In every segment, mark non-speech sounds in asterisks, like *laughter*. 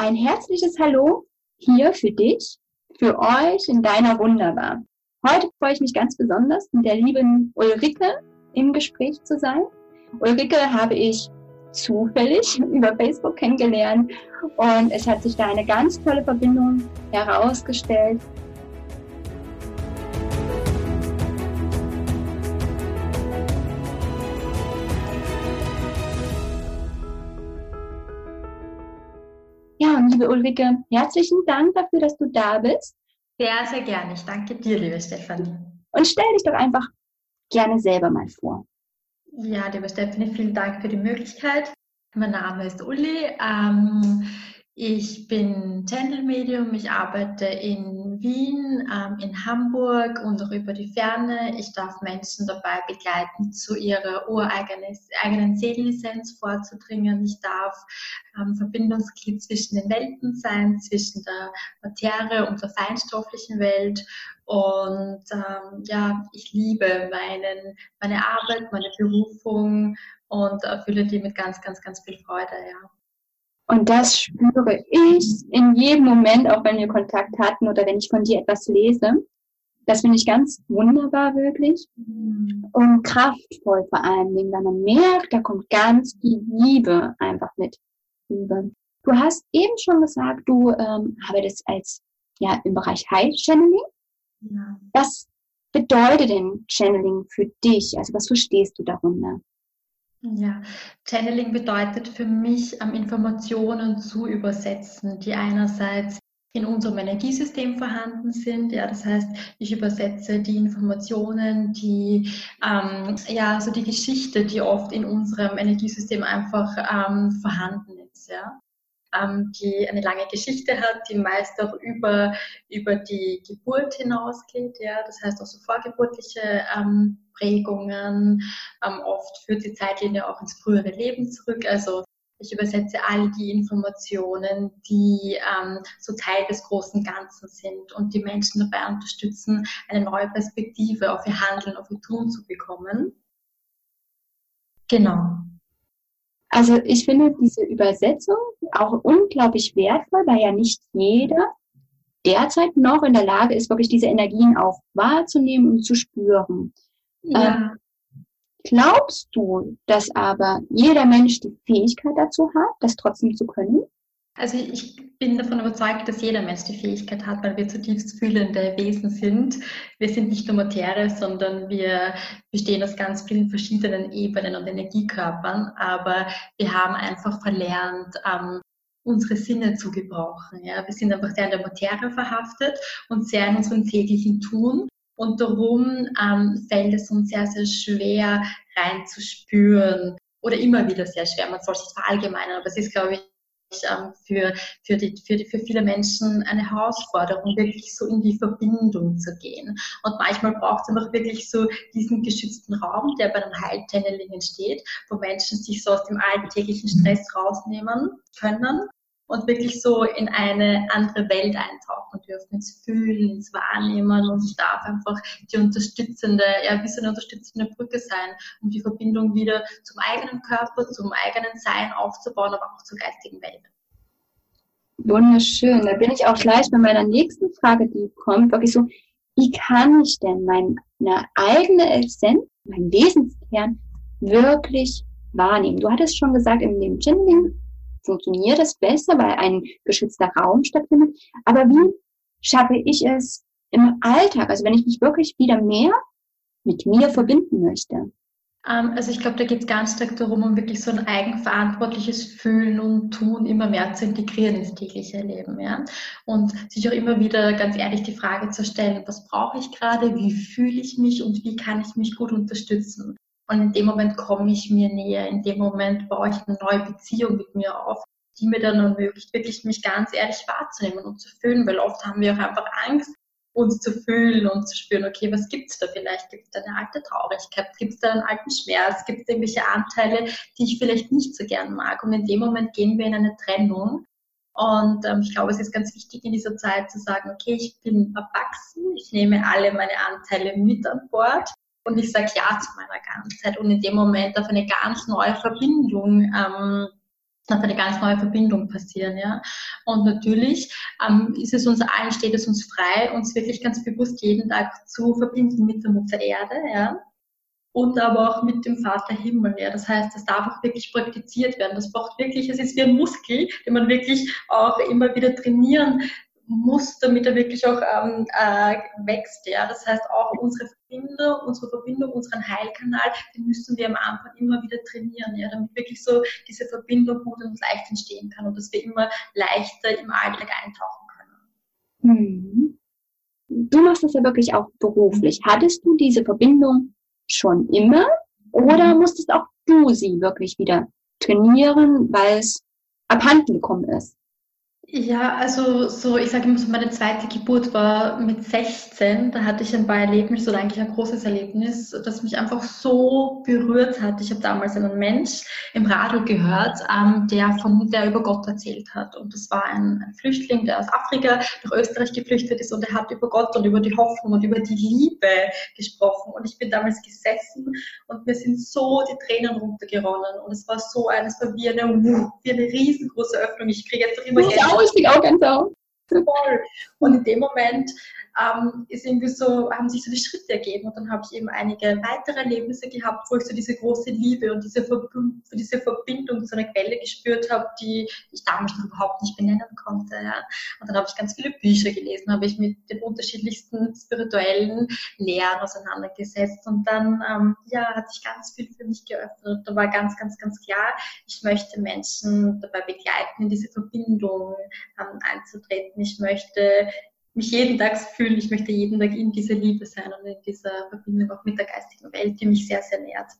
ein herzliches Hallo hier für dich, für euch in deiner Wunderbar. Heute freue ich mich ganz besonders, mit der lieben Ulrike im Gespräch zu sein. Ulrike habe ich zufällig *laughs* über Facebook kennengelernt und es hat sich da eine ganz tolle Verbindung herausgestellt. Liebe Ulrike, herzlichen Dank dafür, dass du da bist. Sehr, sehr gerne. Ich danke dir, liebe Stefanie. Und stell dich doch einfach gerne selber mal vor. Ja, liebe Stefanie, vielen Dank für die Möglichkeit. Mein Name ist Uli. Ähm, ich bin Channel Medium. Ich arbeite in Wien, ähm, in Hamburg und auch über die Ferne. Ich darf Menschen dabei begleiten, zu ihrer ureigenen Seelenlizenz vorzudringen. Ich darf ähm, Verbindungsglied zwischen den Welten sein, zwischen der Materie und der feinstofflichen Welt. Und ähm, ja, ich liebe meinen, meine Arbeit, meine Berufung und erfülle die mit ganz, ganz, ganz viel Freude, ja. Und das spüre ich in jedem Moment, auch wenn wir Kontakt hatten oder wenn ich von dir etwas lese. Das finde ich ganz wunderbar, wirklich. Und kraftvoll vor allen Dingen, weil man merkt, da kommt ganz viel Liebe einfach mit rüber. Du hast eben schon gesagt, du ähm, arbeitest als, ja, im Bereich High Channeling. Ja. Was bedeutet denn Channeling für dich? Also was verstehst du darunter? Ja, Channeling bedeutet für mich Informationen zu übersetzen, die einerseits in unserem Energiesystem vorhanden sind. Ja, das heißt, ich übersetze die Informationen, die ähm, ja so die Geschichte, die oft in unserem Energiesystem einfach ähm, vorhanden ist. Ja ähm, die eine lange Geschichte hat, die meist auch über, über die Geburt hinausgeht. Ja? Das heißt auch so vorgeburtliche ähm, Prägungen. Ähm, oft führt die Zeitlinie auch ins frühere Leben zurück. Also ich übersetze all die Informationen, die ähm, so Teil des großen Ganzen sind und die Menschen dabei unterstützen, eine neue Perspektive auf ihr Handeln, auf ihr Tun zu bekommen. Genau. Also ich finde diese Übersetzung auch unglaublich wertvoll, weil ja nicht jeder derzeit noch in der Lage ist, wirklich diese Energien auch wahrzunehmen und zu spüren. Ja. Ähm, glaubst du, dass aber jeder Mensch die Fähigkeit dazu hat, das trotzdem zu können? Also ich bin davon überzeugt, dass jeder Mensch die Fähigkeit hat, weil wir zutiefst fühlende Wesen sind. Wir sind nicht nur Materie, sondern wir bestehen aus ganz vielen verschiedenen Ebenen und Energiekörpern, aber wir haben einfach verlernt, ähm, unsere Sinne zu gebrauchen. Ja? Wir sind einfach sehr in der Materie verhaftet und sehr in unserem täglichen Tun. Und darum ähm, fällt es uns sehr, sehr schwer reinzuspüren oder immer wieder sehr schwer. Man soll es verallgemeinern, aber es ist, glaube ich, für, für, die, für, die, für viele Menschen eine Herausforderung, wirklich so in die Verbindung zu gehen. Und manchmal braucht es einfach wirklich so diesen geschützten Raum, der bei einem Heilchanneling entsteht, wo Menschen sich so aus dem alltäglichen Stress rausnehmen können und wirklich so in eine andere Welt eintauchen dürfen, ins Fühlen, ins Wahrnehmen und ich darf einfach die unterstützende, ja, wie so eine unterstützende Brücke sein, um die Verbindung wieder zum eigenen Körper, zum eigenen Sein aufzubauen, aber auch zur geistigen Welt. Wunderschön. Da bin ich auch gleich bei meiner nächsten Frage, die kommt, wirklich so, wie kann ich denn meine eigene Essenz, mein Wesenskern wirklich wahrnehmen? Du hattest schon gesagt, in dem Channeling funktioniert es besser, weil ein geschützter Raum stattfindet. Aber wie schaffe ich es im Alltag? Also wenn ich mich wirklich wieder mehr mit mir verbinden möchte. Ähm, also ich glaube, da geht es ganz stark darum, um wirklich so ein eigenverantwortliches Fühlen und Tun immer mehr zu integrieren ins tägliche Leben. Ja? Und sich auch immer wieder ganz ehrlich die Frage zu stellen, was brauche ich gerade, wie fühle ich mich und wie kann ich mich gut unterstützen. Und in dem Moment komme ich mir näher, in dem Moment baue ich eine neue Beziehung mit mir auf, die mir dann ermöglicht, wirklich mich ganz ehrlich wahrzunehmen und zu fühlen, weil oft haben wir auch einfach Angst, uns zu fühlen und zu spüren, okay, was gibt es da vielleicht? Gibt es da eine alte Traurigkeit? Gibt es da einen alten Schmerz? Gibt es irgendwelche Anteile, die ich vielleicht nicht so gern mag? Und in dem Moment gehen wir in eine Trennung. Und ähm, ich glaube, es ist ganz wichtig in dieser Zeit zu sagen, okay, ich bin erwachsen, ich nehme alle meine Anteile mit an Bord und ich sage Ja zu meiner Ganzheit und in dem Moment auf eine ganz neue Verbindung ähm, dass eine ganz neue Verbindung passieren, ja. Und natürlich ähm, ist es uns allen, steht es uns frei, uns wirklich ganz bewusst jeden Tag zu verbinden mit der Mutter Erde, ja. Und aber auch mit dem Vater Himmel, ja. Das heißt, das darf auch wirklich praktiziert werden. Das braucht wirklich, es ist wie ein Muskel, den man wirklich auch immer wieder trainieren muss, damit er wirklich auch ähm, äh, wächst. Ja? Das heißt, auch unsere Verbindung, unsere Verbindung, unseren Heilkanal, den müssen wir am Anfang immer wieder trainieren, ja? damit wirklich so diese Verbindung gut und leicht entstehen kann und dass wir immer leichter im Alltag eintauchen können. Hm. Du machst das ja wirklich auch beruflich. Hattest du diese Verbindung schon immer oder musstest auch du sie wirklich wieder trainieren, weil es abhanden gekommen ist? Ja, also so, ich sage immer so, meine zweite Geburt war mit 16. Da hatte ich ein paar Erlebnisse oder eigentlich ein großes Erlebnis, das mich einfach so berührt hat. Ich habe damals einen Mensch im Radio gehört, ähm, der von der über Gott erzählt hat. Und das war ein, ein, Flüchtling, der aus Afrika nach Österreich geflüchtet ist und er hat über Gott und über die Hoffnung und über die Liebe gesprochen. Und ich bin damals gesessen und mir sind so die Tränen runtergeronnen. Und es war so ein, es war wie eine, wie eine riesengroße Öffnung. Ich kriege jetzt noch immer Gänsehaut ich krieg auch auf. Voll. Und in dem Moment ähm, ist irgendwie so, haben sich so die Schritte ergeben und dann habe ich eben einige weitere Erlebnisse gehabt, wo ich so diese große Liebe und diese, Verbindung, diese Verbindung zu einer Quelle gespürt habe, die ich damals noch überhaupt nicht benennen konnte. Ja. Und dann habe ich ganz viele Bücher gelesen, habe ich mit den unterschiedlichsten spirituellen Lehren auseinandergesetzt und dann ähm, ja, hat sich ganz viel für mich geöffnet. Da war ganz, ganz, ganz klar, ich möchte Menschen dabei begleiten, in diese Verbindung ähm, einzutreten. Ich möchte mich jeden Tag fühlen, ich möchte jeden Tag in dieser Liebe sein und in dieser Verbindung auch mit der geistigen Welt, die mich sehr, sehr nährt.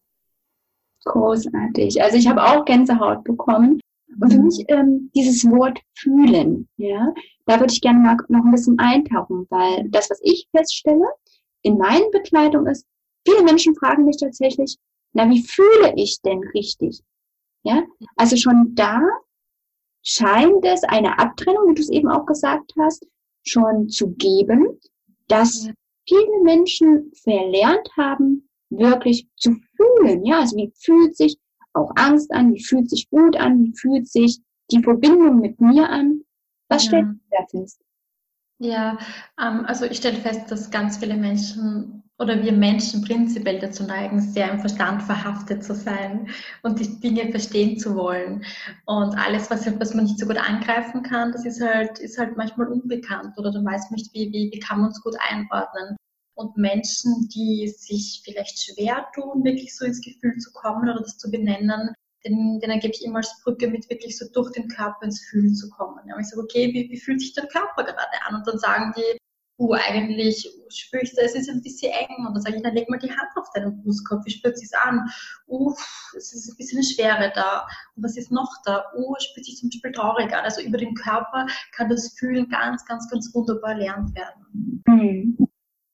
Großartig. Also ich habe auch Gänsehaut bekommen. Und für mhm. mich ähm, dieses Wort fühlen, ja, da würde ich gerne mal noch ein bisschen eintauchen, weil das, was ich feststelle in meinen Bekleidungen ist, viele Menschen fragen mich tatsächlich, na, wie fühle ich denn richtig? Ja, also schon da scheint es eine Abtrennung, wie du es eben auch gesagt hast, schon zu geben, dass viele Menschen verlernt haben, wirklich zu fühlen. Ja, also wie fühlt sich auch Angst an, wie fühlt sich Wut an, wie fühlt sich die Verbindung mit mir an? Was ja. stellt ihr da fest? Ja, ähm, also ich stelle fest, dass ganz viele Menschen oder wir Menschen prinzipiell dazu neigen, sehr im Verstand verhaftet zu sein und die Dinge verstehen zu wollen. Und alles, was, was man nicht so gut angreifen kann, das ist halt, ist halt manchmal unbekannt oder dann weiß man nicht, wie, wie, wie kann man uns gut einordnen. Und Menschen, die sich vielleicht schwer tun, wirklich so ins Gefühl zu kommen oder das zu benennen, denen, denen gebe ich immer als Brücke mit, wirklich so durch den Körper ins Fühlen zu kommen. Und ich sage, okay, wie, wie fühlt sich der Körper gerade an? Und dann sagen die, uh, eigentlich spüre ich, es ist ein bisschen eng. Und dann sage ich, dann leg mal die Hand auf deinen Brustkorb, wie spürt sich an? Uh, es ist ein bisschen eine Schwere da. Und was ist noch da? Uh, es spürt sich zum Beispiel traurig an. Also über den Körper kann das Fühlen ganz, ganz, ganz wunderbar erlernt werden. Mhm.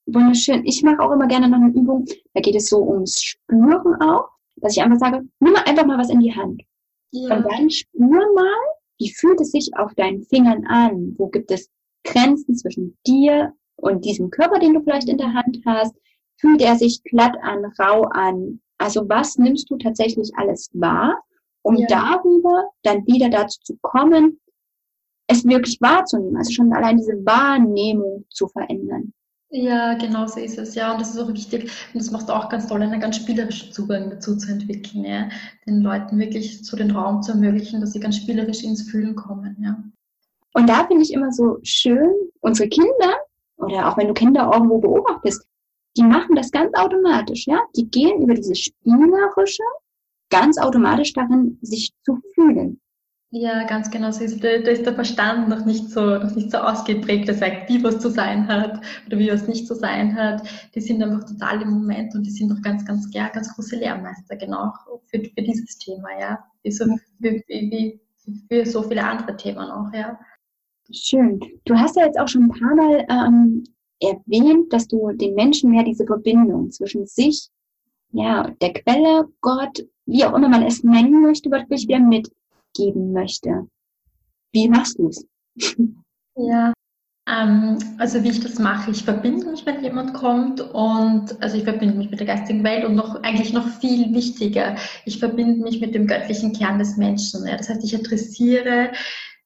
Wunderschön. Ich mache auch immer gerne noch eine Übung, da geht es so ums Spüren auch, dass ich einfach sage, nimm mal einfach mal was in die Hand. Ja. Und dann spür mal, wie fühlt es sich auf deinen Fingern an? Wo gibt es Grenzen zwischen dir und diesem Körper, den du vielleicht in der Hand hast? Fühlt er sich glatt an, rau an? Also was nimmst du tatsächlich alles wahr, um ja. darüber dann wieder dazu zu kommen, es wirklich wahrzunehmen, also schon allein diese Wahrnehmung zu verändern. Ja, genau so ist es, ja. Und das ist auch wichtig. Und das macht auch ganz toll, einen ganz spielerischen Zugang dazu zu entwickeln, ja. Den Leuten wirklich so den Raum zu ermöglichen, dass sie ganz spielerisch ins Fühlen kommen, ja. Und da finde ich immer so schön, unsere Kinder, oder auch wenn du Kinder irgendwo beobachtest, die machen das ganz automatisch, ja. Die gehen über dieses Spielerische ganz automatisch darin, sich zu fühlen. Ja, ganz genau so ist Da, ist der Verstand noch nicht so, noch nicht so ausgeprägt, der sagt, wie was zu sein hat oder wie was nicht zu sein hat. Die sind einfach total im Moment und die sind noch ganz, ganz, ja, ganz große Lehrmeister, genau, für, für dieses Thema, ja. Wie so, wie, wie, wie so viele andere Themen auch, ja. Schön. Du hast ja jetzt auch schon ein paar Mal ähm, erwähnt, dass du den Menschen mehr diese Verbindung zwischen sich, ja, der Quelle, Gott, wie auch immer man es nennen möchte, wirklich wieder mitgeben möchte. Wie machst du es? Ja, Ähm, also wie ich das mache, ich verbinde mich, wenn jemand kommt und also ich verbinde mich mit der geistigen Welt und noch eigentlich noch viel wichtiger, ich verbinde mich mit dem göttlichen Kern des Menschen. Ja. Das heißt, ich adressiere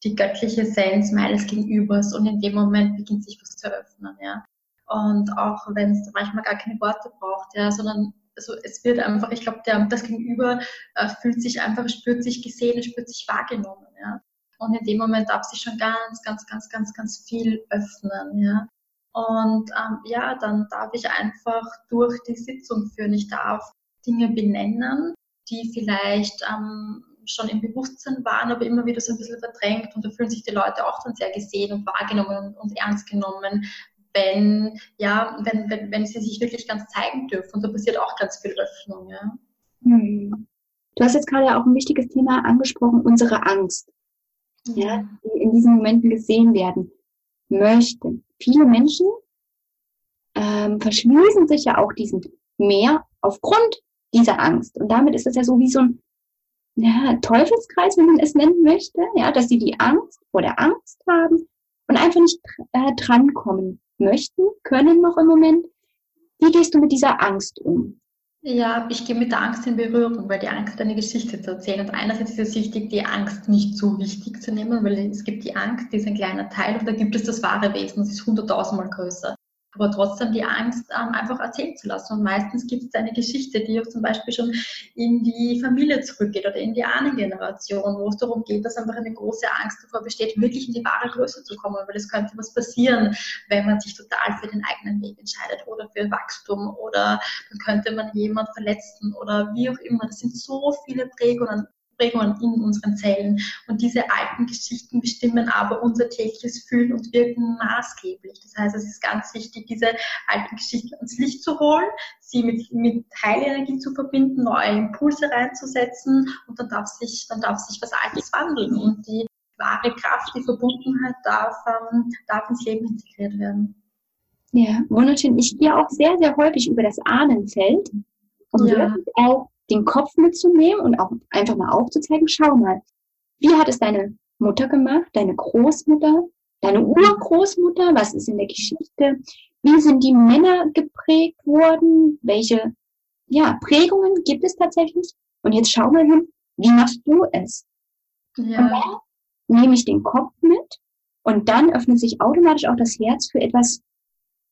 die göttliche Essenz meines Gegenübers und in dem Moment beginnt sich was zu öffnen. Ja. Und auch wenn es manchmal gar keine Worte braucht, ja, sondern also es wird einfach, ich glaube, das Gegenüber äh, fühlt sich einfach, spürt sich gesehen, spürt sich wahrgenommen. Ja. Und in dem Moment darf sich schon ganz, ganz, ganz, ganz, ganz viel öffnen. Ja. Und ähm, ja, dann darf ich einfach durch die Sitzung führen. Ich darf Dinge benennen, die vielleicht ähm, schon im Bewusstsein waren, aber immer wieder so ein bisschen verdrängt. Und da fühlen sich die Leute auch dann sehr gesehen und wahrgenommen und, ernst genommen, wenn, ja, wenn, wenn, wenn sie sich wirklich ganz zeigen dürfen. Und da passiert auch ganz viel Öffnung. Ja. Hm. Du hast jetzt gerade auch ein wichtiges Thema angesprochen, unsere Angst ja, die in diesen Momenten gesehen werden möchten. Viele Menschen ähm, verschließen sich ja auch diesem Meer aufgrund dieser Angst. Und damit ist es ja so wie so ein ja, Teufelskreis, wenn man es nennen möchte, ja, dass sie die Angst vor der Angst haben und einfach nicht äh, drankommen möchten, können noch im Moment. Wie gehst du mit dieser Angst um? Ja, ich gehe mit der Angst in Berührung, weil die Angst eine Geschichte zu erzählen. Und einerseits ist es wichtig, die Angst nicht so wichtig zu nehmen, weil es gibt die Angst, die ist ein kleiner Teil und da gibt es das wahre Wesen, das ist hunderttausendmal größer aber trotzdem die Angst ähm, einfach erzählen zu lassen. Und meistens gibt es eine Geschichte, die auch zum Beispiel schon in die Familie zurückgeht oder in die Ahnengeneration, wo es darum geht, dass einfach eine große Angst davor besteht, wirklich in die wahre Größe zu kommen, weil es könnte was passieren, wenn man sich total für den eigenen Weg entscheidet oder für Wachstum oder dann könnte man jemand verletzen oder wie auch immer. Das sind so viele Prägungen, Prägungen in unseren Zellen. Und diese alten Geschichten bestimmen aber unser tägliches Fühlen und Wirken maßgeblich. Das heißt, es ist ganz wichtig, diese alten Geschichten ans Licht zu holen, sie mit, mit Heilenergie zu verbinden, neue Impulse reinzusetzen und dann darf sich, dann darf sich was Altes wandeln und die wahre Kraft, die Verbundenheit darf, ähm, darf ins Leben integriert werden. Ja, wunderschön. Ich gehe auch sehr, sehr häufig über das Ahnenfeld um ja. auch den Kopf mitzunehmen und auch einfach mal aufzuzeigen, schau mal, wie hat es deine Mutter gemacht, deine Großmutter, deine Urgroßmutter, was ist in der Geschichte, wie sind die Männer geprägt worden, welche ja, Prägungen gibt es tatsächlich und jetzt schau mal hin, wie machst du es? Ja. Und dann nehme ich den Kopf mit und dann öffnet sich automatisch auch das Herz für etwas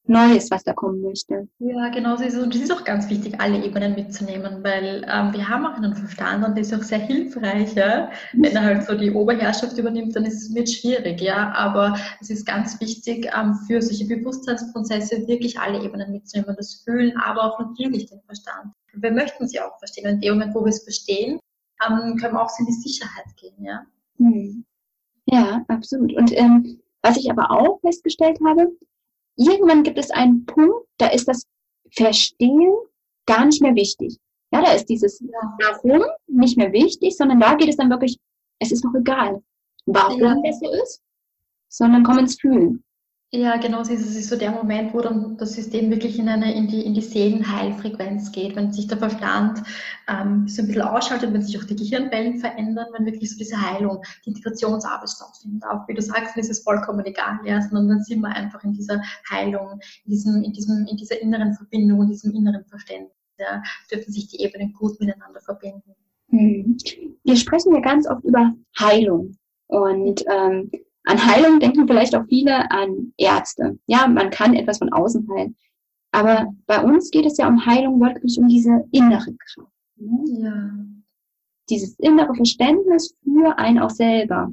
Neues, was da kommen möchte. Ja, genau so ist es. Und es ist auch ganz wichtig, alle Ebenen mitzunehmen, weil ähm, wir haben auch einen Verstand und der ist auch sehr hilfreich. Ja? Wenn er halt so die Oberherrschaft übernimmt, dann ist es wird schwierig. Ja, aber es ist ganz wichtig, ähm, für solche Bewusstseinsprozesse wirklich alle Ebenen mitzunehmen, das Fühlen, aber auch natürlich den Verstand. Wir möchten sie auch verstehen. Und in dem Moment, wo wir es verstehen, ähm, können wir auch so in die Sicherheit gehen. Ja, hm. ja absolut. Und ähm, was ich aber auch festgestellt habe, irgendwann gibt es einen Punkt, da ist das Verstehen gar nicht mehr wichtig. Ja, da ist dieses Warum nicht mehr wichtig, sondern da geht es dann wirklich, es ist doch egal, warum ja. das so ist, sondern komm ins Fühlen. Ja, genau, es ist so der Moment, wo dann das System wirklich in eine, in die, in die Seelenheilfrequenz geht, wenn sich der Verstand ähm, so ein bisschen ausschaltet, wenn sich auch die Gehirnwellen verändern, wenn wirklich so diese Heilung, die Integrationsarbeit stattfindet. Auch wie du sagst, dann ist es vollkommen egal, ja, sondern dann sind wir einfach in dieser Heilung, in diesem, in diesem, in dieser inneren Verbindung, in diesem inneren Verständnis, ja, dürfen sich die Ebenen gut miteinander verbinden. Hm. Wir sprechen ja ganz oft über Heilung und ähm, an Heilung denken vielleicht auch viele an Ärzte. Ja, man kann etwas von außen heilen. Aber bei uns geht es ja um Heilung wirklich um diese innere Kraft. Ne? Ja. Dieses innere Verständnis für einen auch selber.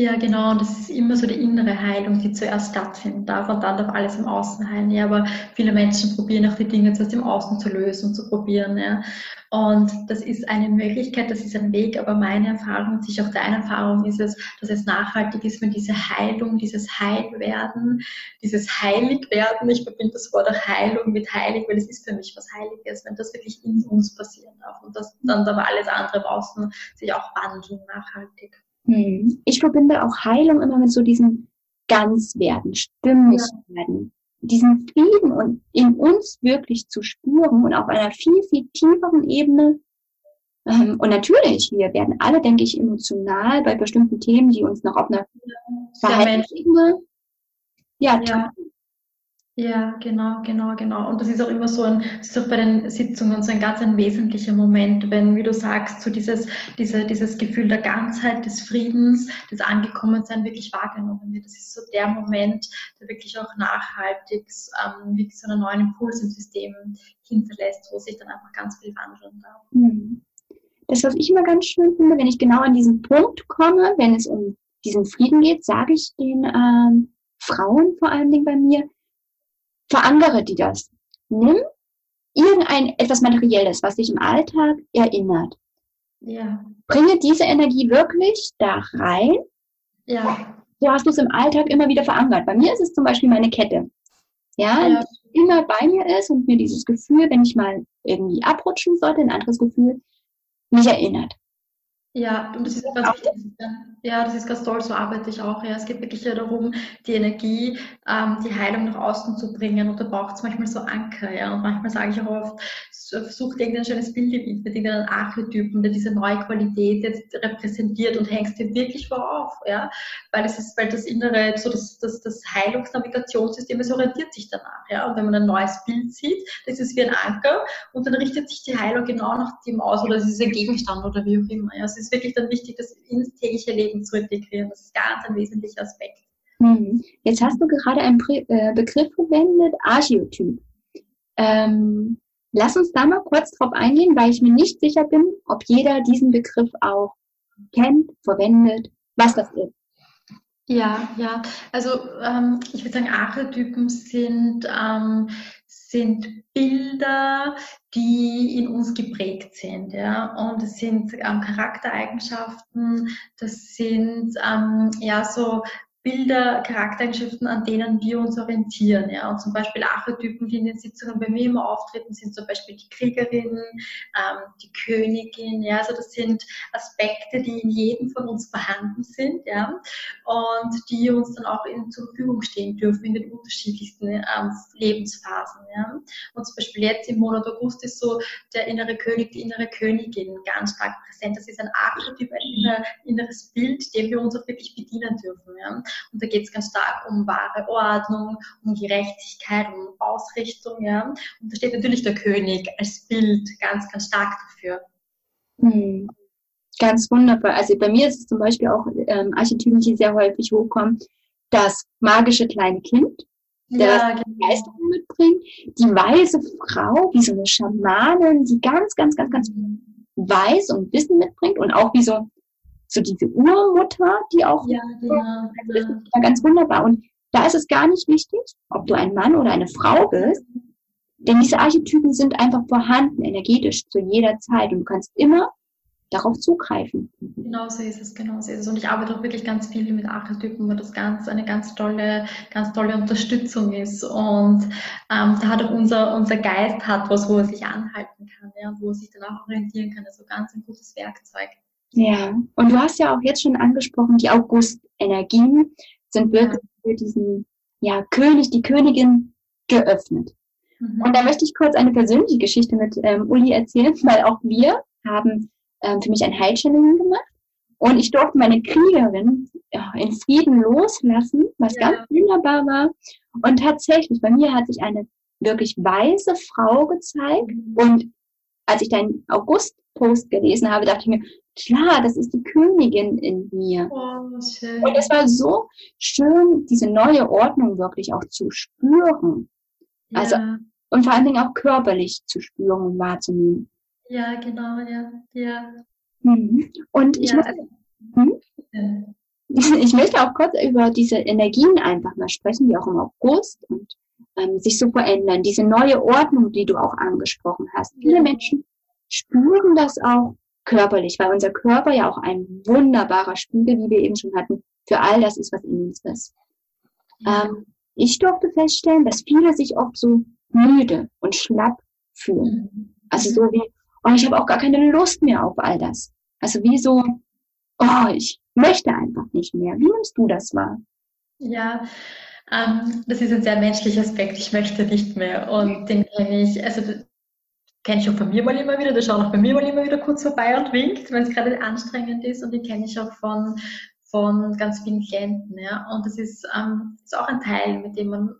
Ja, genau. Und das ist immer so die innere Heilung, die zuerst stattfinden darf und dann darf alles im Außen heilen. Ja, aber viele Menschen probieren auch die Dinge zuerst im Außen zu lösen, zu probieren. Ja. Und das ist eine Möglichkeit, das ist ein Weg, aber meine Erfahrung, sicher auch deine Erfahrung ist es, dass es nachhaltig ist, wenn diese Heilung, dieses Heilwerden, dieses Heiligwerden, ich verbinde das Wort auch Heilung mit Heilig, weil es ist für mich was Heiliges, wenn das wirklich in uns passieren darf und dass dann aber alles andere im Außen sich auch wandeln nachhaltig. Hm. Ich verbinde auch Heilung immer mit so diesem Ganzwerden, stimmig werden, ja. diesen Frieden und in uns wirklich zu spüren und auf einer viel, viel tieferen Ebene. Ähm, und natürlich, wir werden alle, denke ich, emotional bei bestimmten Themen, die uns noch auf einer Verhaltensebene Ja, ja. Ja, genau, genau, genau. Und das ist auch immer so ein, das ist auch bei den Sitzungen so ein ganz ein wesentlicher Moment, wenn, wie du sagst, so dieses, diese, dieses Gefühl der Ganzheit, des Friedens, des Angekommensein wirklich wahrgenommen wird. Das ist so der Moment, der wirklich auch nachhaltig ähm, wirklich so einen neuen Impuls im System hinterlässt, wo sich dann einfach ganz viel wandeln darf. Mhm. Das, was ich immer ganz schön finde, wenn ich genau an diesen Punkt komme, wenn es um diesen Frieden geht, sage ich den ähm, Frauen vor allen Dingen bei mir, verankere die das. Nimm irgendein etwas Materielles, was dich im Alltag erinnert. Ja. Bringe diese Energie wirklich da rein. Ja. So hast du es im Alltag immer wieder verankert. Bei mir ist es zum Beispiel meine Kette. Ja, ja. die immer bei mir ist und mir dieses Gefühl, wenn ich mal irgendwie abrutschen sollte, ein anderes Gefühl, mich erinnert. Ja, und das ist ganz wichtig. Ja, das ist ganz toll, so arbeite ich auch. Ja. Es geht wirklich ja darum, die Energie, ähm, die Heilung nach außen zu bringen. Und da braucht es manchmal so Anker. Ja. Und manchmal sage ich auch oft, such dir irgendein schönes Bild mit irgendeinen Archetypen, der diese neue Qualität jetzt repräsentiert und hängst dir wirklich vorauf. Ja. Weil das ist, weil das innere, so das, das, das Heilungsnavigationssystem, es orientiert sich danach. Ja. Und wenn man ein neues Bild sieht, das ist wie ein Anker und dann richtet sich die Heilung genau nach dem aus oder es ist ein Gegenstand oder wie auch immer. Ja. Es ist wirklich dann wichtig, das ins tägliche Leben zu integrieren. Das ist ganz ein wesentlicher Aspekt. Mhm. Jetzt hast du gerade einen äh, Begriff verwendet, Archetyp. Ähm, lass uns da mal kurz drauf eingehen, weil ich mir nicht sicher bin, ob jeder diesen Begriff auch kennt, verwendet, was das ist. Ja, ja. Also ähm, ich würde sagen, Archetypen sind ähm, sind Bilder, die in uns geprägt sind. Ja? Und es sind ähm, Charaktereigenschaften, das sind ähm, ja so Bilder, Charaktereigenschaften, an denen wir uns orientieren. Ja? Und zum Beispiel Archetypen, die in den Sitzungen bei mir immer auftreten, sind zum Beispiel die Kriegerin, ähm, die Königin. Ja? Also das sind Aspekte, die in jedem von uns vorhanden sind ja? und die uns dann auch in, zur Verfügung stehen dürfen in den unterschiedlichsten ähm, Lebensphasen. Ja? Und zum Beispiel jetzt im Monat August ist so der innere König, die innere Königin ganz stark präsent. Das ist ein Archetyp, ein inneres Bild, dem wir uns auch wirklich bedienen dürfen. Ja? Und da geht es ganz stark um wahre Ordnung, um Gerechtigkeit, um Ausrichtung. Ja? Und da steht natürlich der König als Bild ganz, ganz stark dafür. Hm. Ganz wunderbar. Also bei mir ist es zum Beispiel auch ähm, Archetypen, die sehr häufig hochkommen, das magische kleine Kind, der ja, genau. Begeisterung mitbringt, die weise Frau, wie so eine Schamanin, die ganz, ganz, ganz, ganz weiß und Wissen mitbringt und auch wie so so diese Urmutter, die auch ja, genau, genau. ganz wunderbar. Und da ist es gar nicht wichtig, ob du ein Mann oder eine Frau bist, denn diese Archetypen sind einfach vorhanden, energetisch zu jeder Zeit und du kannst immer darauf zugreifen. Genau so ist es, genau so ist es. Und ich arbeite auch wirklich ganz viel mit Archetypen, weil das ganz eine ganz tolle, ganz tolle Unterstützung ist. Und ähm, da hat auch unser, unser Geist hat was, wo er sich anhalten kann, ja, wo er sich dann auch orientieren kann. Also ganz ein gutes Werkzeug. Ja, und du hast ja auch jetzt schon angesprochen, die August-Energien sind wirklich für diesen ja, König, die Königin geöffnet. Mhm. Und da möchte ich kurz eine persönliche Geschichte mit ähm, Uli erzählen, *laughs* weil auch wir haben ähm, für mich ein Heilchanneling gemacht und ich durfte meine Kriegerin ja, in Frieden loslassen, was ja. ganz wunderbar war. Und tatsächlich, bei mir hat sich eine wirklich weise Frau gezeigt mhm. und als ich deinen August-Post gelesen habe, dachte ich mir, klar, das ist die Königin in mir. Oh, schön. Und es war so schön, diese neue Ordnung wirklich auch zu spüren. Also, ja. und vor allen Dingen auch körperlich zu spüren und wahrzunehmen. Ja, genau, ja, ja. Mhm. Und ich, ja. möchte, hm? *laughs* ich möchte auch kurz über diese Energien einfach mal sprechen, die auch im August und ähm, sich so verändern. Diese neue Ordnung, die du auch angesprochen hast. Viele Menschen spüren das auch körperlich, weil unser Körper ja auch ein wunderbarer Spiegel, wie wir eben schon hatten, für all das ist, was in uns ist. Ähm, ich durfte feststellen, dass viele sich oft so müde und schlapp fühlen. Mhm. Also so wie, oh, ich habe auch gar keine Lust mehr auf all das. Also wie so, oh, ich möchte einfach nicht mehr. Wie nimmst du das wahr? Ja, ähm, das ist ein sehr menschlicher Aspekt. Ich möchte nicht mehr. Und den kenne ich, also kenne ich auch von mir mal immer wieder, der schaut auch bei mir mal immer wieder kurz vorbei und winkt, wenn es gerade anstrengend ist. Und den kenne ich auch von, von ganz vielen Klienten. Ja? Und das ist, ähm, ist auch ein Teil, mit dem man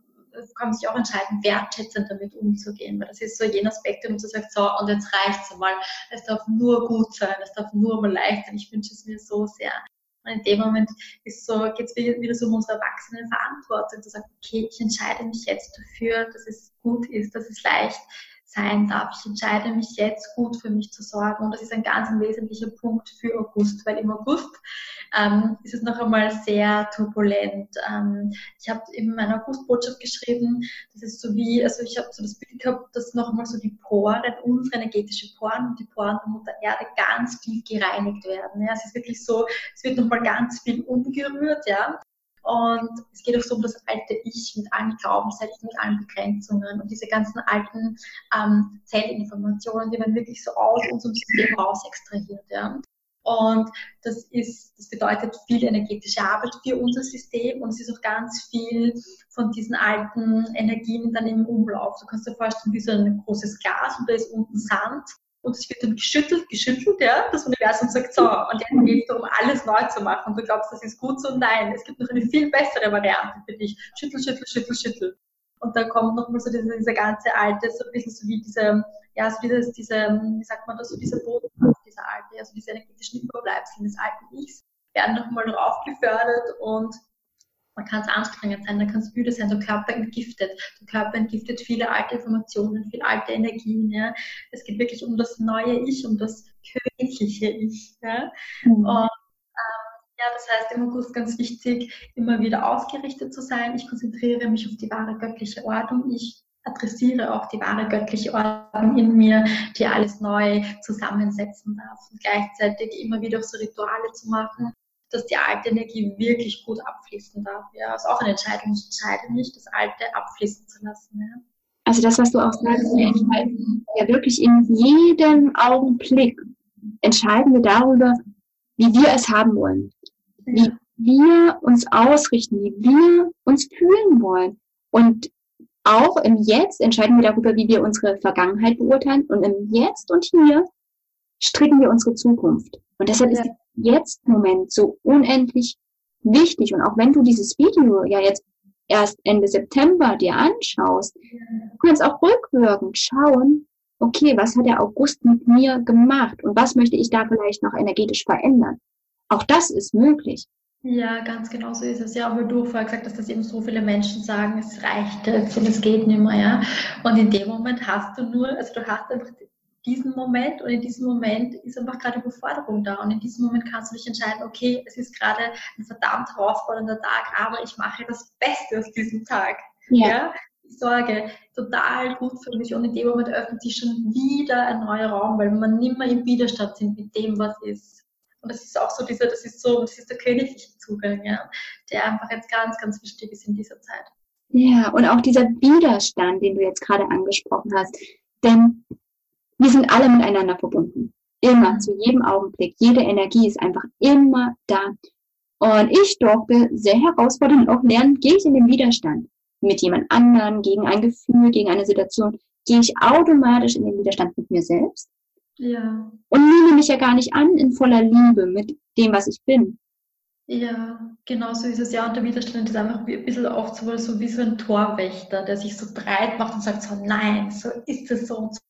kann sich auch entscheiden, wertschätzend damit umzugehen, weil das ist so jener Aspekt, wo man sagt, so, und jetzt reicht's einmal. Es darf nur gut sein, es darf nur mal leicht sein. Ich wünsche es mir so sehr. Und in dem Moment ist so, geht es wieder so um unsere erwachsene Verantwortung, zu sagen, okay, ich entscheide mich jetzt dafür, dass es gut ist, dass es leicht sein darf. Ich entscheide mich jetzt gut für mich zu sorgen. Und das ist ein ganz wesentlicher Punkt für August, weil im August ähm, ist es noch einmal sehr turbulent. Ähm, ich habe in meiner Augustbotschaft geschrieben, das ist so wie, also ich habe so das Bild gehabt, dass noch einmal so die Poren, unsere energetische Poren und die Poren der Mutter Erde ganz viel gereinigt werden. Ja. Es ist wirklich so, es wird noch mal ganz viel umgerührt, ja. Und es geht auch so um das alte Ich mit allen Glaubenssätzen, mit allen Begrenzungen und diese ganzen alten ähm, Zellinformationen, die man wirklich so aus unserem System raus extrahiert. Ja. Und das ist, das bedeutet viel energetische Arbeit für unser System und es ist auch ganz viel von diesen alten Energien dann im Umlauf. Du kannst dir vorstellen, wie so ein großes Glas und da ist unten Sand und es wird dann geschüttelt, geschüttelt, ja, das Universum sagt so, und jetzt geht es darum, alles neu zu machen. Und du glaubst, das ist gut so? Nein, es gibt noch eine viel bessere Variante für dich. Schüttel, schüttel, schüttel, schüttel. Und dann kommt nochmal so diese, diese ganze alte, so ein bisschen so wie diese, ja, so dieses, diese, wie sagt man das, so dieser Boden, dieser alte, also diese energetischen Überbleibsel des alten Ichs werden nochmal drauf gefördert und man kann es anstrengend sein, dann kann es müde sein, der Körper entgiftet. Der Körper entgiftet viele alte Informationen, viele alte Energien. Ja. Es geht wirklich um das neue Ich, um das königliche Ich. Ja. Mhm. Und ähm, ja, das heißt im August ganz wichtig, immer wieder ausgerichtet zu sein. Ich konzentriere mich auf die wahre göttliche Ordnung. Ich adressiere auch die wahre göttliche Ordnung in mir, die alles neu zusammensetzen darf. Und gleichzeitig immer wieder so Rituale zu machen, dass die alte Energie wirklich gut abfließen darf. Ja, ist auch eine Entscheidung. Ich entscheide mich, das Alte abfließen zu lassen. Ja. Also das, was du auch sagst, wir entscheiden ja wirklich in jedem Augenblick entscheiden wir darüber, wie wir es haben wollen, wie wir uns ausrichten, wie wir uns fühlen wollen. Und auch im Jetzt entscheiden wir darüber, wie wir unsere Vergangenheit beurteilen. Und im Jetzt und hier stricken wir unsere Zukunft. Und deshalb ist Jetzt-Moment so unendlich wichtig. Und auch wenn du dieses Video ja jetzt erst Ende September dir anschaust, du kannst auch rückwirkend schauen, okay, was hat der August mit mir gemacht und was möchte ich da vielleicht noch energetisch verändern. Auch das ist möglich. Ja, ganz genau so ist es. Ja, weil du vorher gesagt hast, dass eben so viele Menschen sagen, es reicht jetzt und es geht nicht mehr, ja. Und in dem Moment hast du nur, also du hast einfach diesen Moment und in diesem Moment ist einfach gerade Überforderung da und in diesem Moment kannst du dich entscheiden, okay, es ist gerade ein verdammt herausfordernder Tag, aber ich mache das Beste aus diesem Tag. Ja. ja? Ich sorge total gut für mich und in dem Moment öffnet sich schon wieder ein neuer Raum, weil man nicht mehr im Widerstand sind mit dem, was ist. Und das ist auch so dieser, das ist so, das ist der königliche Zugang, ja, der einfach jetzt ganz, ganz wichtig ist in dieser Zeit. Ja, und auch dieser Widerstand, den du jetzt gerade angesprochen hast. Denn wir sind alle miteinander verbunden. Immer, zu jedem Augenblick. Jede Energie ist einfach immer da. Und ich durfte sehr herausfordernd auch lernen, gehe ich in den Widerstand mit jemand anderen, gegen ein Gefühl, gegen eine Situation, gehe ich automatisch in den Widerstand mit mir selbst. Ja. Und nehme mich ja gar nicht an in voller Liebe mit dem, was ich bin. Ja, genau so ist es ja. Und der Widerstand ist einfach ein bisschen oft so, so wie so ein Torwächter, der sich so breit macht und sagt so, nein, so ist es so und so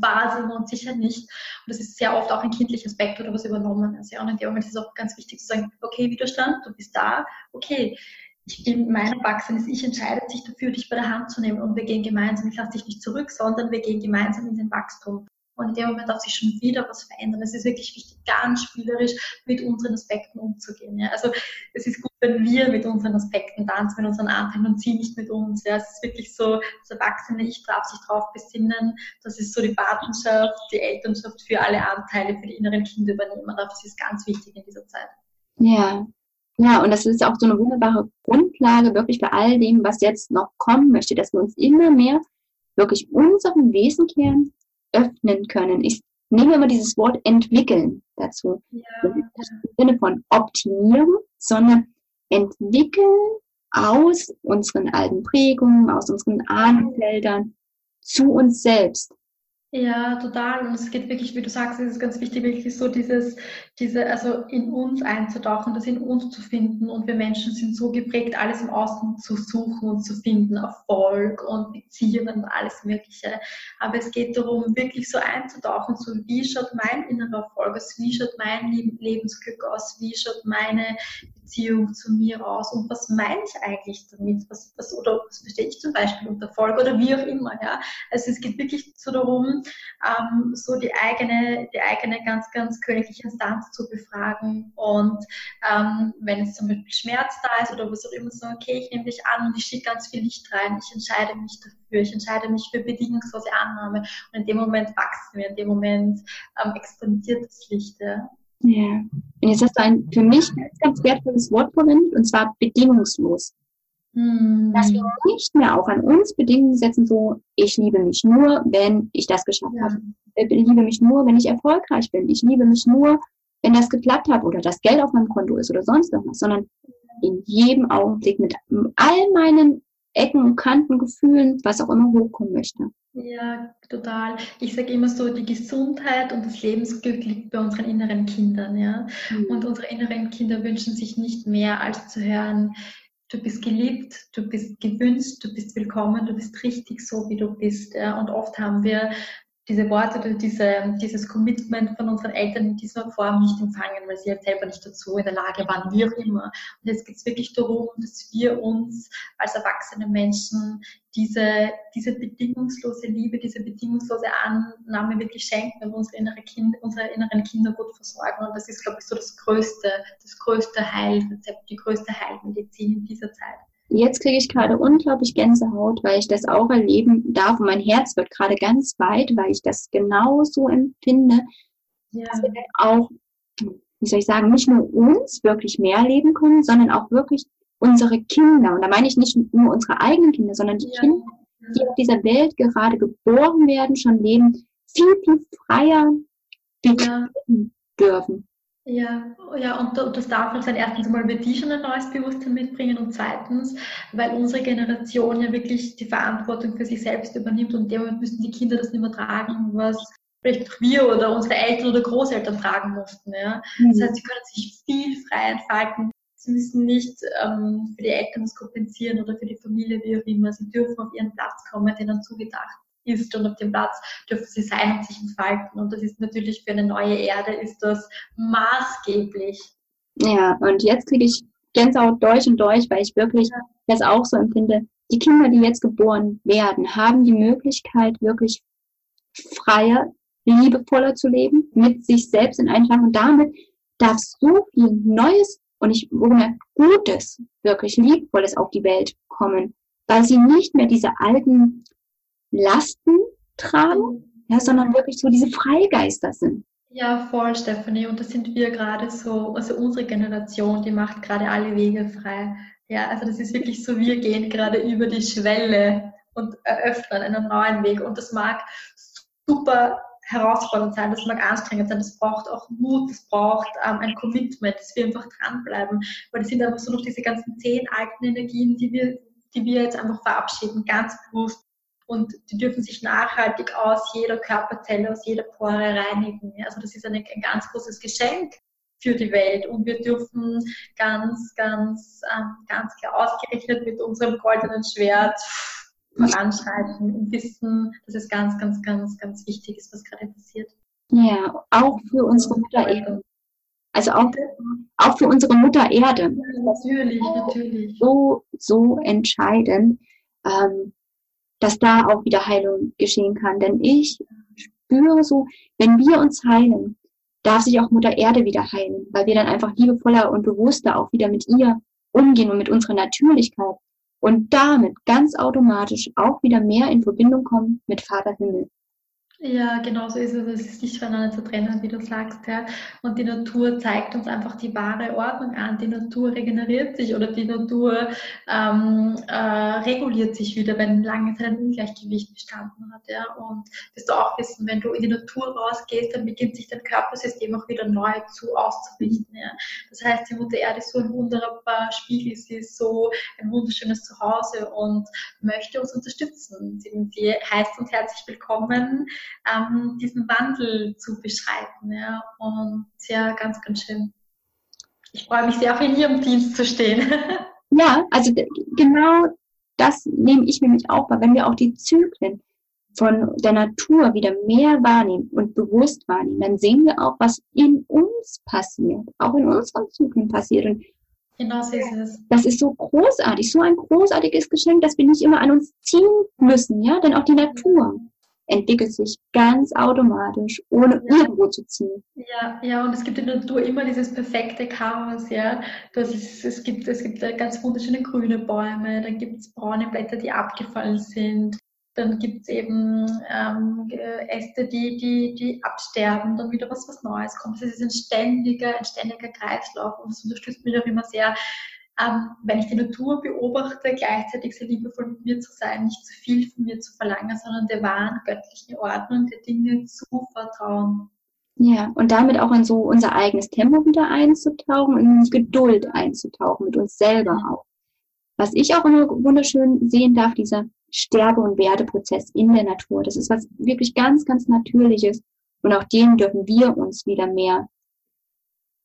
war sie und sicher nicht. Und das ist sehr oft auch ein kindlicher Aspekt oder was übernommen ist. Ja, und in dem Moment ist es auch ganz wichtig zu sagen, okay, Widerstand, du bist da, okay, ich bin mein Erwachsenes, ich entscheide sich dafür, dich bei der Hand zu nehmen und wir gehen gemeinsam, ich lasse dich nicht zurück, sondern wir gehen gemeinsam in den Wachstum. Und in dem Moment darf sich schon wieder was verändern. Es ist wirklich wichtig, ganz spielerisch mit unseren Aspekten umzugehen. Ja. Also es ist gut, wenn wir mit unseren Aspekten tanzen, mit unseren Anteilen und sie nicht mit uns. Ja. Es ist wirklich so, das Erwachsene Ich darf sich darauf besinnen. Das ist so die Patenschaft, die Elternschaft für alle Anteile, für die inneren Kinder übernehmen darf. Das ist ganz wichtig in dieser Zeit. Ja, ja, und das ist auch so eine wunderbare Grundlage wirklich für all dem, was jetzt noch kommen möchte, dass wir uns immer mehr wirklich unserem Wesenkern öffnen können. Ich nehme immer dieses Wort entwickeln dazu. Ja. Nicht im Sinne von optimieren, sondern entwickeln aus unseren alten Prägungen, aus unseren Ahnenfeldern zu uns selbst. Ja, total. Und es geht wirklich, wie du sagst, es ist ganz wichtig, wirklich so dieses, diese, also in uns einzutauchen, das in uns zu finden. Und wir Menschen sind so geprägt, alles im Außen zu suchen und zu finden, Erfolg und Beziehungen und alles Mögliche. Aber es geht darum, wirklich so einzutauchen, so wie schaut mein innerer Erfolg aus, wie schaut mein Lebensglück aus, wie schaut meine Beziehung zu mir aus und was meine ich eigentlich damit? Was, was, oder was verstehe ich zum Beispiel unter Erfolg oder wie auch immer. Ja? Also es geht wirklich so darum, ähm, so die eigene, die eigene ganz, ganz königliche Instanz zu befragen. Und ähm, wenn es zum Beispiel Schmerz da ist oder was auch immer, so, okay, ich nehme dich an und ich schicke ganz viel Licht rein, ich entscheide mich dafür, ich entscheide mich für bedingungslose Annahme. Und in dem Moment wachsen wir, in dem Moment ähm, expandiert das Licht. Ja. Ja. Und jetzt hast du ein für mich ganz, ganz wertvolles Wort verwendet, und zwar bedingungslos. Mhm. Dass wir nicht mehr auch an uns Bedingungen setzen, so, ich liebe mich nur, wenn ich das geschafft ja. habe. Ich liebe mich nur, wenn ich erfolgreich bin. Ich liebe mich nur, wenn das geklappt hat oder das Geld auf meinem Konto ist oder sonst irgendwas, sondern in jedem Augenblick mit all meinen Ecken und Kanten, Gefühlen, was auch immer hochkommen möchte. Ja, total. Ich sage immer so, die Gesundheit und das Lebensglück liegt bei unseren inneren Kindern. Ja? Mhm. Und unsere inneren Kinder wünschen sich nicht mehr, als zu hören, du bist geliebt, du bist gewünscht, du bist willkommen, du bist richtig so, wie du bist. Ja? Und oft haben wir diese Worte diese, dieses Commitment von unseren Eltern in dieser Form nicht empfangen, weil sie halt selber nicht dazu in der Lage waren, wie auch immer. Und jetzt geht es wirklich darum, dass wir uns als erwachsene Menschen diese, diese bedingungslose Liebe, diese bedingungslose Annahme wirklich schenken und unsere, innere kind, unsere inneren Kinder gut versorgen. Und das ist, glaube ich, so das größte, das größte Heilrezept, die größte Heilmedizin in dieser Zeit. Jetzt kriege ich gerade unglaublich Gänsehaut, weil ich das auch erleben darf. Und mein Herz wird gerade ganz weit, weil ich das genauso empfinde. Ja. Dass wir auch, wie soll ich sagen, nicht nur uns wirklich mehr leben können, sondern auch wirklich unsere Kinder. Und da meine ich nicht nur unsere eigenen Kinder, sondern die ja. Kinder, die auf dieser Welt gerade geboren werden, schon leben, viel, viel freier ja. dürfen. Ja, ja, und, und das darf auch sein. Erstens mal, wir die schon ein neues Bewusstsein mitbringen und zweitens, weil unsere Generation ja wirklich die Verantwortung für sich selbst übernimmt und dem müssen die Kinder das nicht mehr tragen, was vielleicht wir oder unsere Eltern oder Großeltern tragen mussten. Ja. Mhm. Das heißt, sie können sich viel frei entfalten. Sie müssen nicht ähm, für die Eltern das kompensieren oder für die Familie, wie auch immer. Sie dürfen auf ihren Platz kommen, denen zugedacht ist und auf dem Platz dürfen sie sein und sich entfalten. Und das ist natürlich für eine neue Erde ist das maßgeblich. Ja, und jetzt kriege ich Gänsehaut durch und durch, weil ich wirklich ja. das auch so empfinde. Die Kinder, die jetzt geboren werden, haben die Möglichkeit, wirklich freier, liebevoller zu leben, mit sich selbst in Einklang. Und damit darf so viel Neues und ich wohlgemerkt Gutes, wirklich Liebevolles auf die Welt kommen, weil sie nicht mehr diese alten Lasten tragen, ja, sondern wirklich so diese Freigeister sind. Ja, voll, Stephanie. Und das sind wir gerade so, also unsere Generation, die macht gerade alle Wege frei. Ja, also das ist wirklich so, wir gehen gerade über die Schwelle und eröffnen einen neuen Weg. Und das mag super herausfordernd sein, das mag anstrengend sein, das braucht auch Mut, das braucht ähm, ein Commitment, dass wir einfach dranbleiben. Weil das sind einfach so noch diese ganzen zehn alten Energien, die wir, die wir jetzt einfach verabschieden, ganz bewusst und die dürfen sich nachhaltig aus jeder Körperzelle, aus jeder Pore reinigen. Also das ist eine, ein ganz großes Geschenk für die Welt und wir dürfen ganz, ganz, ähm, ganz klar ausgerechnet mit unserem goldenen Schwert voranschreiten und wissen, dass es ganz, ganz, ganz, ganz wichtig ist, was gerade passiert. Ja, auch für unsere Mutter Erde. Also auch, auch für unsere Mutter Erde. Natürlich, natürlich. So, so entscheidend. Ähm, dass da auch wieder Heilung geschehen kann. Denn ich spüre so, wenn wir uns heilen, darf sich auch Mutter Erde wieder heilen, weil wir dann einfach liebevoller und bewusster auch wieder mit ihr umgehen und mit unserer Natürlichkeit und damit ganz automatisch auch wieder mehr in Verbindung kommen mit Vater Himmel. Ja, genau so ist es. Es ist nicht voneinander zu trennen, wie du sagst. Ja. Und die Natur zeigt uns einfach die wahre Ordnung an. Die Natur regeneriert sich oder die Natur ähm, äh, reguliert sich wieder, wenn lange Zeit ein Ungleichgewicht bestanden hat. Ja. Und wirst du auch wissen, wenn du in die Natur rausgehst, dann beginnt sich dein Körpersystem auch wieder neu zu auszurichten. Ja. Das heißt, die Mutter Erde ist so ein wunderbarer Spiegel, sie ist so ein wunderschönes Zuhause und möchte uns unterstützen. Sie, heißt uns herzlich willkommen ähm, diesen Wandel zu beschreiten. Ja. Und ja, ganz, ganz schön. Ich freue mich sehr, auch in Ihrem Dienst zu stehen. *laughs* Ja, also genau das nehme ich nämlich auch wahr, wenn wir auch die Zyklen von der Natur wieder mehr wahrnehmen und bewusst wahrnehmen, dann sehen wir auch, was in uns passiert, auch in unseren Zyklen passiert. Und genau so ist es. Das ist so großartig, so ein großartiges Geschenk, dass wir nicht immer an uns ziehen müssen, ja, denn auch die Natur entwickelt sich ganz automatisch, ohne ja. irgendwo zu ziehen. Ja, ja, und es gibt in der Natur immer dieses perfekte Chaos, ja. Das ist, es gibt, es gibt ganz wunderschöne grüne Bäume, dann gibt es braune Blätter, die abgefallen sind. Dann gibt es eben ähm, Äste, die, die, die absterben, dann wieder was, was Neues kommt. Es ist ein ständiger, ein ständiger Kreislauf und das unterstützt mich auch immer sehr, wenn ich die Natur beobachte, gleichzeitig sehr liebevoll mit mir zu sein, nicht zu viel von mir zu verlangen, sondern der wahren göttlichen Ordnung der Dinge zu vertrauen. Ja, und damit auch in so unser eigenes Tempo wieder einzutauchen in Geduld einzutauchen, mit uns selber auch. Was ich auch immer wunderschön sehen darf, dieser Sterbe- und Werdeprozess in der Natur. Das ist was wirklich ganz, ganz Natürliches. Und auch dem dürfen wir uns wieder mehr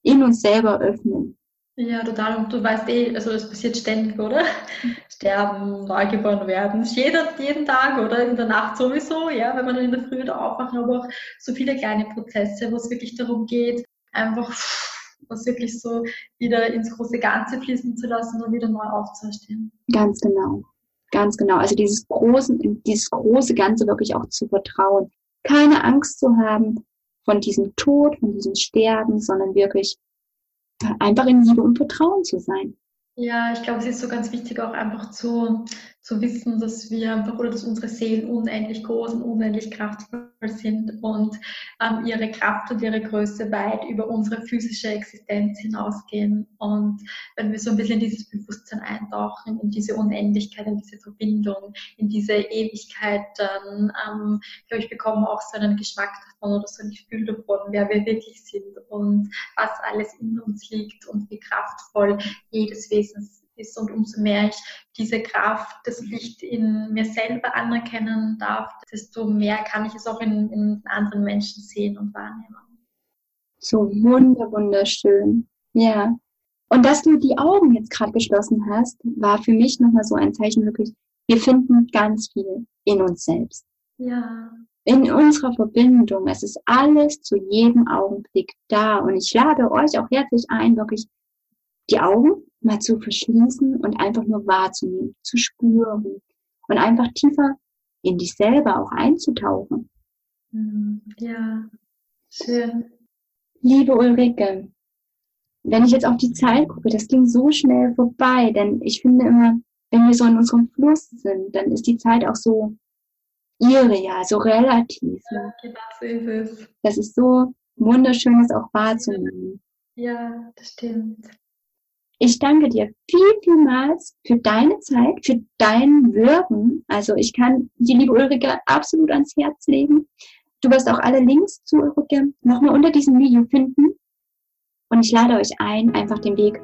in uns selber öffnen. Ja, total. Und du weißt eh, also das passiert ständig, oder? Sterben, neugeboren werden. Jeder, jeden Tag oder in der Nacht sowieso, ja, wenn man in der Früh da aufwacht, aber auch so viele kleine Prozesse, wo es wirklich darum geht, einfach was wirklich so wieder ins große Ganze fließen zu lassen und wieder neu aufzustehen. Ganz genau. Ganz genau. Also dieses große, dieses große Ganze wirklich auch zu vertrauen. Keine Angst zu haben von diesem Tod, von diesem Sterben, sondern wirklich einfach in Liebe und Vertrauen zu sein. Ja, ich glaube, es ist so ganz wichtig auch einfach zu, zu wissen, dass wir oder dass unsere Seelen unendlich groß und unendlich kraftvoll sind und ähm, ihre Kraft und ihre Größe weit über unsere physische Existenz hinausgehen. Und wenn wir so ein bisschen in dieses Bewusstsein eintauchen, in diese Unendlichkeit, in diese Verbindung, in diese Ewigkeit, dann ähm, glaube ich, bekommen wir auch so einen Geschmack davon oder so ein Gefühl davon, wer wir wirklich sind und was alles in uns liegt und wie kraftvoll jedes Wesen ist und umso mehr ich diese Kraft, das Licht in mir selber anerkennen darf, desto mehr kann ich es auch in, in anderen Menschen sehen und wahrnehmen. So wunder, wunderschön. Ja. Und dass du die Augen jetzt gerade geschlossen hast, war für mich nochmal so ein Zeichen wirklich, wir finden ganz viel in uns selbst. Ja. In unserer Verbindung. Es ist alles zu jedem Augenblick da. Und ich lade euch auch herzlich ein, wirklich die Augen mal zu verschließen und einfach nur wahrzunehmen, zu spüren und einfach tiefer in dich selber auch einzutauchen. Mhm. Ja, schön. Liebe Ulrike, wenn ich jetzt auf die Zeit gucke, das ging so schnell vorbei, denn ich finde immer, wenn wir so in unserem Fluss sind, dann ist die Zeit auch so ihre, ja, so relativ. Ja, genau so ist es. Das ist so wunderschön, das auch wahrzunehmen. Ja, das stimmt. Ich danke dir viel, vielmals für deine Zeit, für dein Wirken. Also ich kann die liebe Ulrike absolut ans Herz legen. Du wirst auch alle Links zu Ulrike nochmal unter diesem Video finden. Und ich lade euch ein, einfach den Weg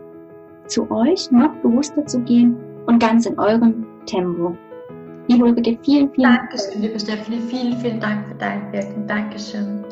zu euch noch bewusster zu gehen und ganz in eurem Tempo. Liebe Ulrike, vielen, vielen Dank. Dankeschön, liebe Stephanie. Vielen, vielen Dank für dein Wirken. Dankeschön.